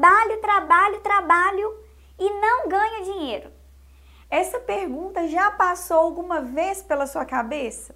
Trabalho, trabalho, trabalho e não ganho dinheiro? Essa pergunta já passou alguma vez pela sua cabeça?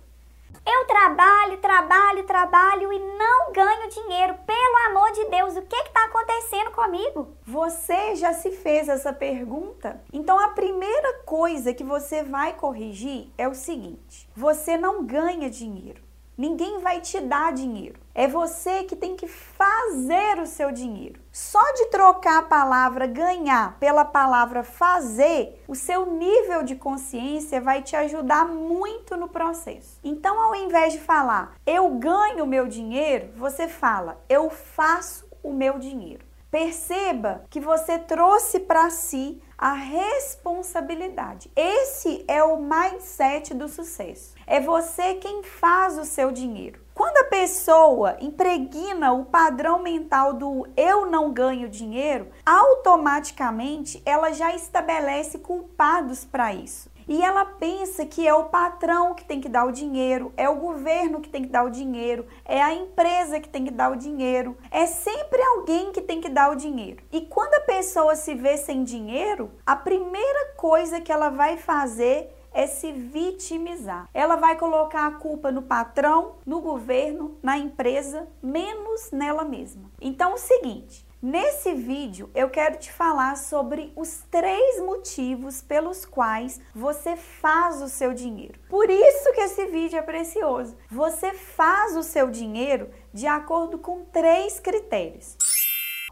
Eu trabalho, trabalho, trabalho e não ganho dinheiro. Pelo amor de Deus, o que está acontecendo comigo? Você já se fez essa pergunta? Então a primeira coisa que você vai corrigir é o seguinte: você não ganha dinheiro. Ninguém vai te dar dinheiro. É você que tem que fazer o seu dinheiro. Só de trocar a palavra ganhar pela palavra fazer, o seu nível de consciência vai te ajudar muito no processo. Então, ao invés de falar eu ganho o meu dinheiro, você fala eu faço o meu dinheiro. Perceba que você trouxe para si a responsabilidade. Esse é o mindset do sucesso. É você quem faz o seu dinheiro. Quando a pessoa impregna o padrão mental do eu não ganho dinheiro, automaticamente ela já estabelece culpados para isso. E ela pensa que é o patrão que tem que dar o dinheiro, é o governo que tem que dar o dinheiro, é a empresa que tem que dar o dinheiro, é sempre alguém que tem que dar o dinheiro. E quando a pessoa se vê sem dinheiro, a primeira coisa que ela vai fazer é se vitimizar. Ela vai colocar a culpa no patrão, no governo, na empresa, menos nela mesma. Então, é o seguinte. Nesse vídeo eu quero te falar sobre os três motivos pelos quais você faz o seu dinheiro. Por isso que esse vídeo é precioso. Você faz o seu dinheiro de acordo com três critérios.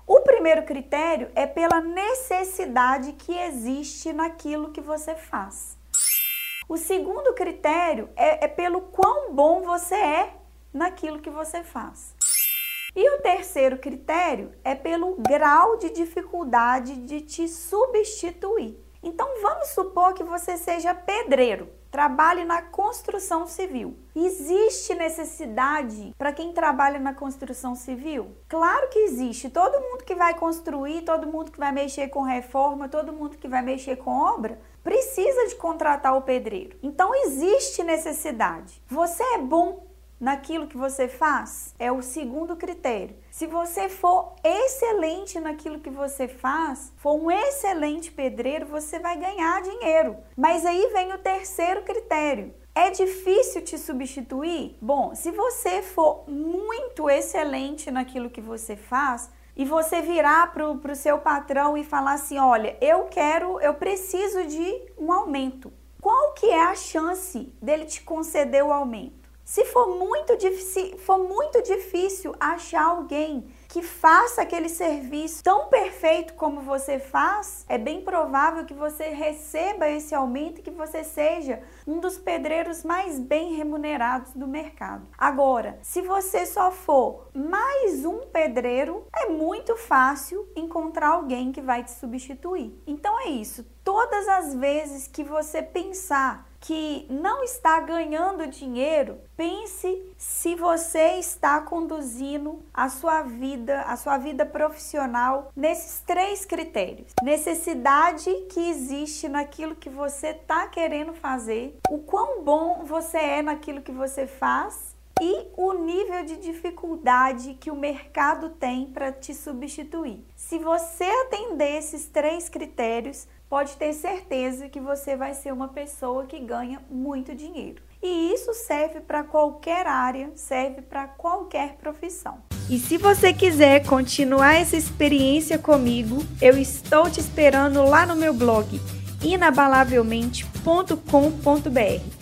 O primeiro critério é pela necessidade que existe naquilo que você faz. O segundo critério é, é pelo quão bom você é naquilo que você faz. E o terceiro critério é pelo grau de dificuldade de te substituir. Então vamos supor que você seja pedreiro, trabalhe na construção civil. Existe necessidade para quem trabalha na construção civil? Claro que existe. Todo mundo que vai construir, todo mundo que vai mexer com reforma, todo mundo que vai mexer com obra, precisa de contratar o pedreiro. Então existe necessidade. Você é bom naquilo que você faz é o segundo critério. Se você for excelente naquilo que você faz, for um excelente pedreiro, você vai ganhar dinheiro. Mas aí vem o terceiro critério. É difícil te substituir? Bom, se você for muito excelente naquilo que você faz, e você virar para o seu patrão e falar assim, olha, eu quero, eu preciso de um aumento. Qual que é a chance dele te conceder o aumento? Se for muito, se for muito difícil achar alguém que faça aquele serviço tão perfeito como você faz, é bem provável que você receba esse aumento e que você seja um dos pedreiros mais bem remunerados do mercado. Agora, se você só for mais um pedreiro, é muito fácil encontrar alguém que vai te substituir. Então é isso. Todas as vezes que você pensar que não está ganhando dinheiro, pense se você está conduzindo a sua vida, a sua vida profissional nesses três critérios: necessidade que existe naquilo que você está querendo fazer, o quão bom você é naquilo que você faz e o nível de dificuldade que o mercado tem para te substituir. Se você atender esses três critérios, pode ter certeza que você vai ser uma pessoa que ganha muito dinheiro. E isso serve para qualquer área, serve para qualquer profissão. E se você quiser continuar essa experiência comigo, eu estou te esperando lá no meu blog inabalavelmente.com.br.